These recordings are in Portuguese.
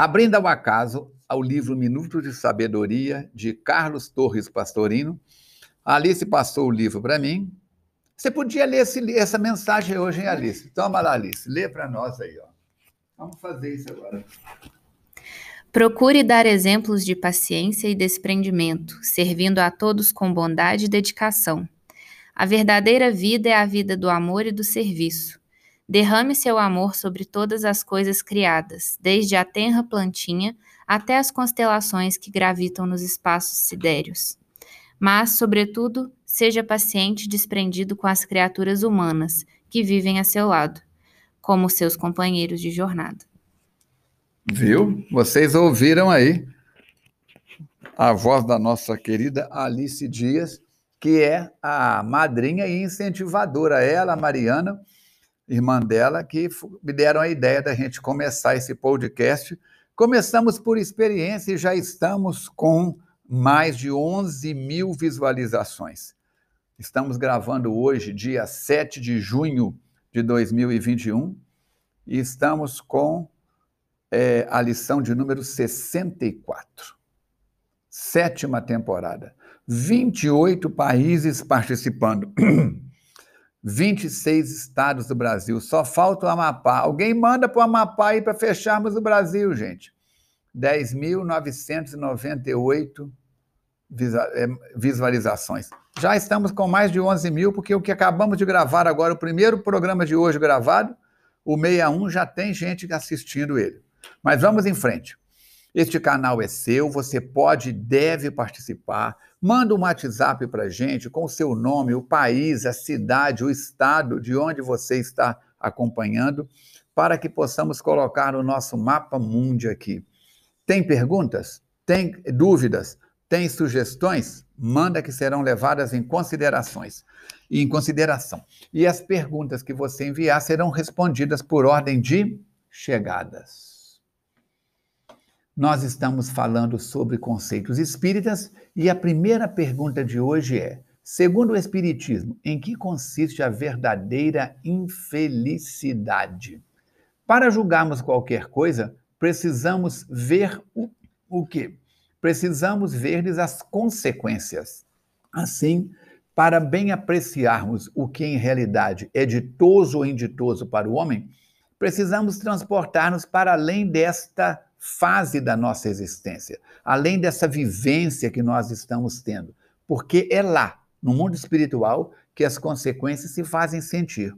Abrindo ao acaso ao livro Minutos de Sabedoria, de Carlos Torres Pastorino, Alice passou o livro para mim. Você podia ler esse, essa mensagem hoje, hein, Alice? Toma lá, Alice, lê para nós aí. Ó. Vamos fazer isso agora. Procure dar exemplos de paciência e desprendimento, servindo a todos com bondade e dedicação. A verdadeira vida é a vida do amor e do serviço. Derrame seu amor sobre todas as coisas criadas, desde a tenra plantinha até as constelações que gravitam nos espaços sidéreos. Mas, sobretudo, seja paciente e desprendido com as criaturas humanas que vivem a seu lado, como seus companheiros de jornada. Viu? Vocês ouviram aí a voz da nossa querida Alice Dias, que é a madrinha e incentivadora, ela, Mariana, irmã dela, que me deram a ideia da gente começar esse podcast. Começamos por experiência e já estamos com mais de 11 mil visualizações. Estamos gravando hoje, dia 7 de junho de 2021, e estamos com é, a lição de número 64. Sétima temporada. 28 países participando. 26 estados do Brasil. Só falta o Amapá. Alguém manda para o Amapá aí para fecharmos o Brasil, gente. 10.998 é, visualizações. Já estamos com mais de 11 mil, porque o que acabamos de gravar agora, o primeiro programa de hoje gravado, o 61 já tem gente assistindo ele. Mas vamos em frente. Este canal é seu, você pode e deve participar. Manda um WhatsApp para a gente com o seu nome, o país, a cidade, o estado de onde você está acompanhando, para que possamos colocar o nosso mapa mundi aqui. Tem perguntas? Tem dúvidas? Tem sugestões? Manda que serão levadas em considerações. Em consideração. E as perguntas que você enviar serão respondidas por ordem de chegadas. Nós estamos falando sobre conceitos espíritas e a primeira pergunta de hoje é: segundo o Espiritismo, em que consiste a verdadeira infelicidade? Para julgarmos qualquer coisa, precisamos ver o, o quê? Precisamos ver-lhes as consequências. Assim, para bem apreciarmos o que em realidade é ditoso ou inditoso para o homem, precisamos transportar-nos para além desta fase da nossa existência, além dessa vivência que nós estamos tendo, porque é lá, no mundo espiritual, que as consequências se fazem sentir.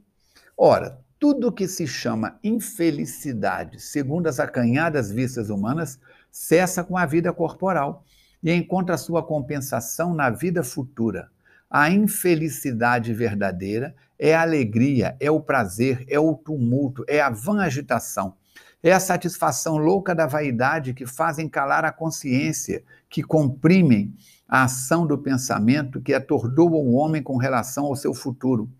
Ora, tudo que se chama infelicidade, segundo as acanhadas vistas humanas, cessa com a vida corporal e encontra sua compensação na vida futura. A infelicidade verdadeira é a alegria, é o prazer, é o tumulto, é a vã agitação é a satisfação louca da vaidade que fazem calar a consciência, que comprimem a ação do pensamento, que atordoam o homem com relação ao seu futuro.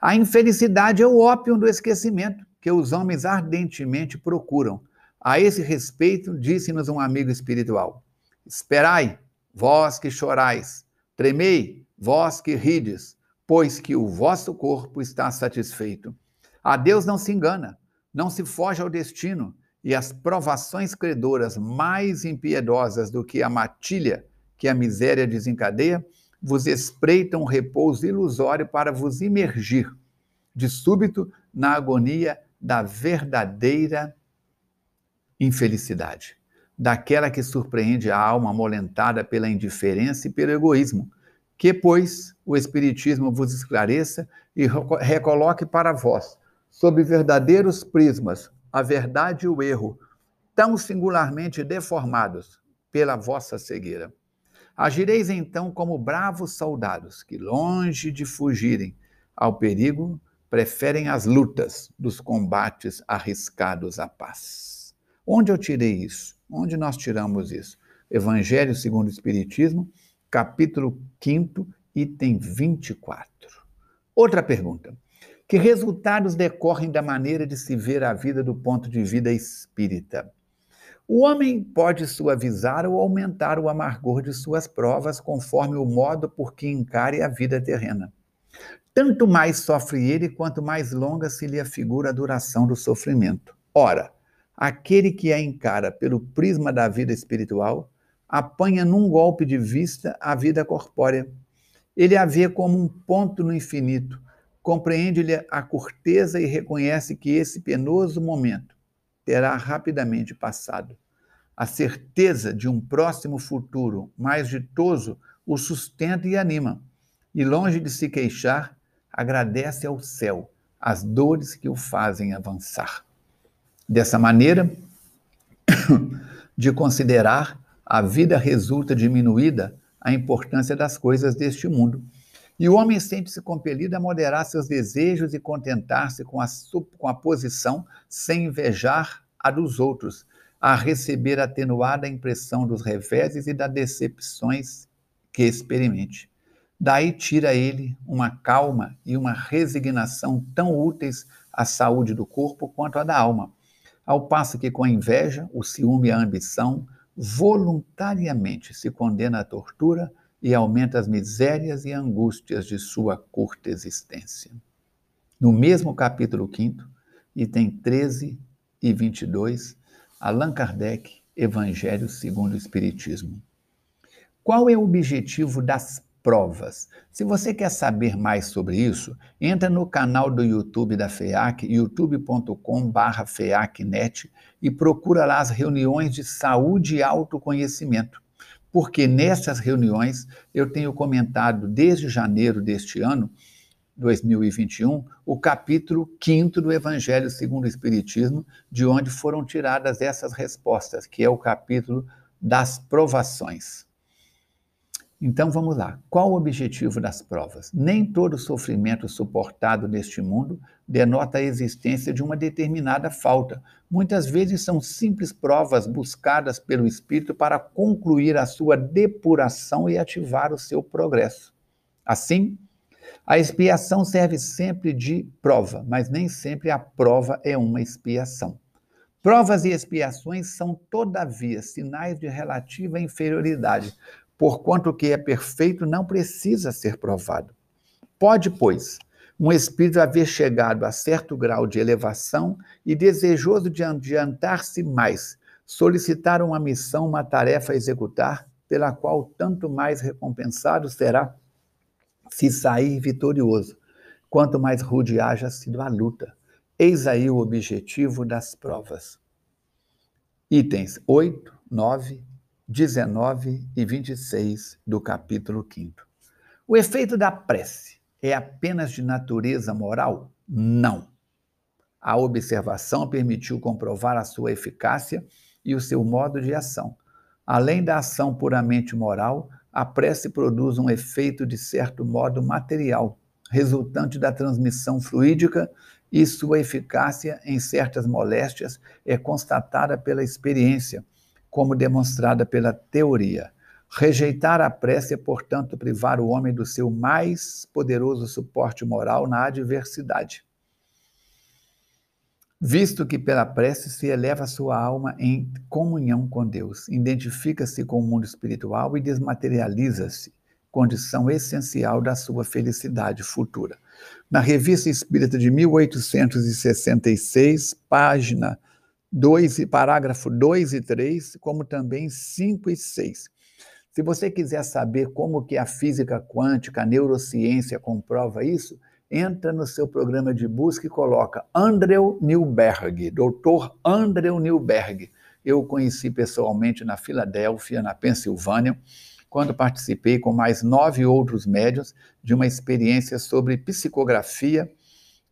A infelicidade é o ópio do esquecimento que os homens ardentemente procuram. A esse respeito, disse-nos um amigo espiritual: Esperai, vós que chorais, tremei, vós que rides, pois que o vosso corpo está satisfeito. A Deus não se engana. Não se foge ao destino, e as provações credoras mais impiedosas do que a matilha que a miséria desencadeia, vos espreitam um repouso ilusório para vos imergir, de súbito, na agonia da verdadeira infelicidade, daquela que surpreende a alma amolentada pela indiferença e pelo egoísmo, que, pois, o Espiritismo vos esclareça e recoloque para vós sob verdadeiros prismas, a verdade e o erro, tão singularmente deformados pela vossa cegueira. Agireis então como bravos soldados que, longe de fugirem ao perigo, preferem as lutas dos combates arriscados à paz. Onde eu tirei isso? Onde nós tiramos isso? Evangelho segundo o Espiritismo, capítulo 5, item 24. Outra pergunta. Que resultados decorrem da maneira de se ver a vida do ponto de vista espírita? O homem pode suavizar ou aumentar o amargor de suas provas conforme o modo por que encare a vida terrena. Tanto mais sofre ele, quanto mais longa se lhe afigura a duração do sofrimento. Ora, Aquele que a encara pelo prisma da vida espiritual apanha num golpe de vista a vida corpórea. Ele a vê como um ponto no infinito, compreende-lhe a corteza e reconhece que esse penoso momento terá rapidamente passado. A certeza de um próximo futuro mais ditoso o sustenta e anima, e longe de se queixar, agradece ao céu as dores que o fazem avançar. Dessa maneira, de considerar a vida resulta diminuída a importância das coisas deste mundo. E o homem sente-se compelido a moderar seus desejos e contentar-se com a, com a posição sem invejar a dos outros, a receber atenuada a impressão dos reveses e das decepções que experimente. Daí tira ele uma calma e uma resignação tão úteis à saúde do corpo quanto à da alma, ao passo que com a inveja, o ciúme e a ambição, voluntariamente se condena à tortura e aumenta as misérias e angústias de sua curta existência. No mesmo capítulo 5, item 13 e 22, Allan Kardec, Evangelho segundo o Espiritismo. Qual é o objetivo das provas. Se você quer saber mais sobre isso, entra no canal do YouTube da FEAC, youtube.com/feacnet e procura lá as reuniões de saúde e autoconhecimento. Porque nessas reuniões eu tenho comentado desde janeiro deste ano, 2021, o capítulo 5 do Evangelho segundo o Espiritismo, de onde foram tiradas essas respostas, que é o capítulo das provações. Então vamos lá. Qual o objetivo das provas? Nem todo sofrimento suportado neste mundo denota a existência de uma determinada falta. Muitas vezes são simples provas buscadas pelo espírito para concluir a sua depuração e ativar o seu progresso. Assim, a expiação serve sempre de prova, mas nem sempre a prova é uma expiação. Provas e expiações são, todavia, sinais de relativa inferioridade, porquanto o que é perfeito não precisa ser provado. Pode, pois, um espírito haver chegado a certo grau de elevação e desejoso de adiantar-se mais, solicitar uma missão, uma tarefa a executar, pela qual tanto mais recompensado será se sair vitorioso, quanto mais rude haja sido a luta. Eis aí o objetivo das provas. Itens 8, 9 19 e 26 do capítulo 5. O efeito da prece é apenas de natureza moral? Não. A observação permitiu comprovar a sua eficácia e o seu modo de ação. Além da ação puramente moral, a prece produz um efeito de certo modo material, resultante da transmissão fluídica, e sua eficácia em certas moléstias é constatada pela experiência como demonstrada pela teoria. Rejeitar a prece é, portanto, privar o homem do seu mais poderoso suporte moral na adversidade. Visto que pela prece se eleva sua alma em comunhão com Deus, identifica-se com o mundo espiritual e desmaterializa-se, condição essencial da sua felicidade futura. Na Revista Espírita de 1866, página 2, parágrafo 2 e 3, como também 5 e 6. Se você quiser saber como que a física quântica, a neurociência comprova isso, entra no seu programa de busca e coloca Andrew Newberg, doutor Andrew Newberg. Eu o conheci pessoalmente na Filadélfia, na Pensilvânia, quando participei com mais nove outros médios de uma experiência sobre psicografia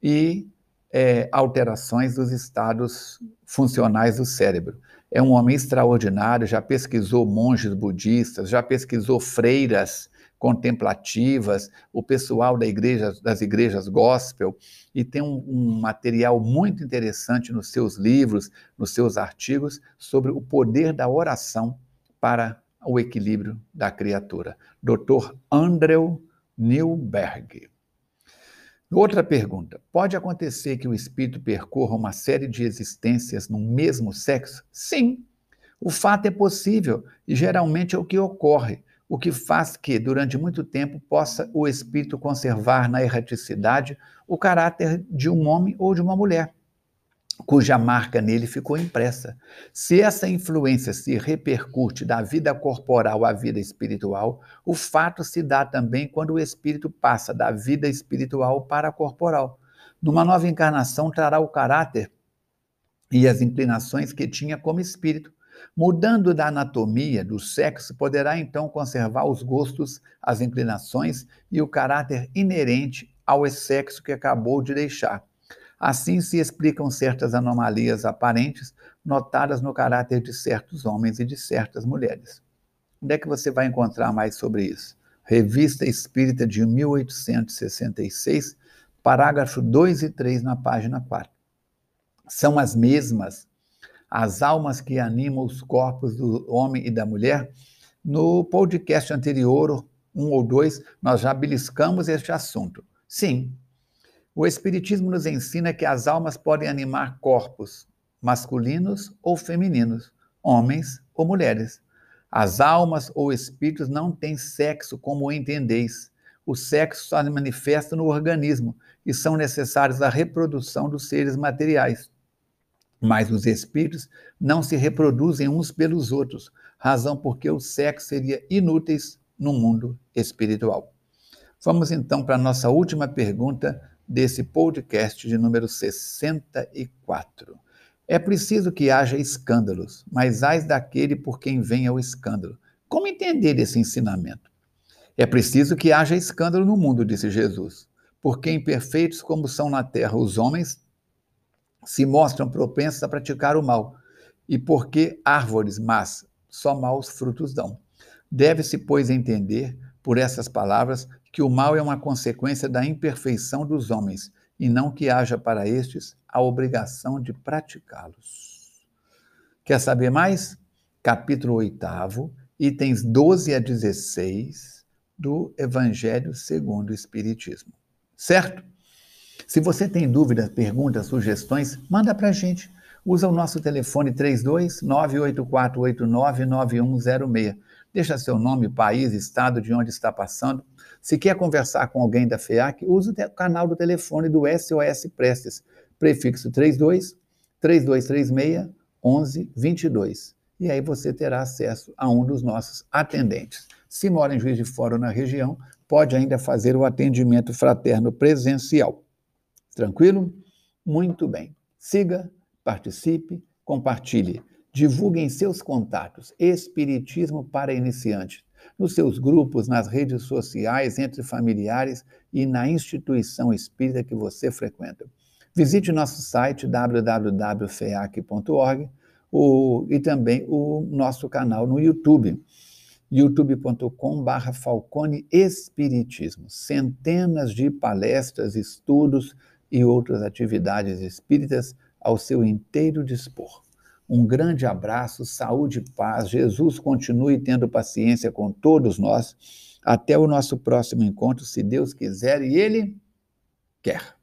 e é, alterações dos estados funcionais do cérebro. É um homem extraordinário, já pesquisou monges budistas, já pesquisou freiras contemplativas, o pessoal da igreja, das igrejas gospel, e tem um, um material muito interessante nos seus livros, nos seus artigos, sobre o poder da oração para o equilíbrio da criatura. Dr. Andrew Newberg. Outra pergunta: pode acontecer que o espírito percorra uma série de existências no mesmo sexo? Sim. O fato é possível e geralmente é o que ocorre, o que faz que, durante muito tempo, possa o espírito conservar na erraticidade o caráter de um homem ou de uma mulher. Cuja marca nele ficou impressa. Se essa influência se repercute da vida corporal à vida espiritual, o fato se dá também quando o espírito passa da vida espiritual para a corporal. Numa nova encarnação, trará o caráter e as inclinações que tinha como espírito. Mudando da anatomia do sexo, poderá então conservar os gostos, as inclinações e o caráter inerente ao sexo que acabou de deixar Assim se explicam certas anomalias aparentes notadas no caráter de certos homens e de certas mulheres. Onde é que você vai encontrar mais sobre isso? Revista Espírita de 1866, parágrafo 2 e 3 na página 4. São as mesmas as almas que animam os corpos do homem e da mulher. No podcast anterior, um ou dois, nós já beliscamos este assunto. Sim, o Espiritismo nos ensina que as almas podem animar corpos, masculinos ou femininos, homens ou mulheres. As almas ou espíritos não têm sexo como entendeis. O sexo só se manifesta no organismo e são necessários à reprodução dos seres materiais. Mas os espíritos não se reproduzem uns pelos outros, razão porque o sexo seria inútil no mundo espiritual. Vamos então para a nossa última pergunta desse podcast de número 64. É preciso que haja escândalos, mas ais daquele por quem venha o escândalo. Como entender esse ensinamento? É preciso que haja escândalo no mundo, disse Jesus, porque imperfeitos como são na terra os homens, se mostram propensos a praticar o mal, e porque árvores más só maus frutos dão. Deve-se, pois, entender por essas palavras que o mal é uma consequência da imperfeição dos homens e não que haja para estes a obrigação de praticá-los. Quer saber mais? Capítulo 8, itens 12 a 16 do Evangelho segundo o Espiritismo. Certo? Se você tem dúvidas, perguntas, sugestões, manda para a gente. Usa o nosso telefone 32 98489 9106. Deixa seu nome, país, estado de onde está passando se quer conversar com alguém da FEAC, use o canal do telefone do SOS Prestes, prefixo 32 3236 1122. E aí você terá acesso a um dos nossos atendentes. Se mora em Juiz de Fora ou na região, pode ainda fazer o atendimento fraterno presencial. Tranquilo? Muito bem. Siga, participe, compartilhe. Divulgue em seus contatos Espiritismo para Iniciantes nos seus grupos, nas redes sociais, entre familiares e na instituição espírita que você frequenta. Visite nosso site www.feac.org e também o nosso canal no YouTube, youtube.com.br Falcone Espiritismo. Centenas de palestras, estudos e outras atividades espíritas ao seu inteiro dispor. Um grande abraço, saúde e paz. Jesus continue tendo paciência com todos nós. Até o nosso próximo encontro, se Deus quiser e Ele quer.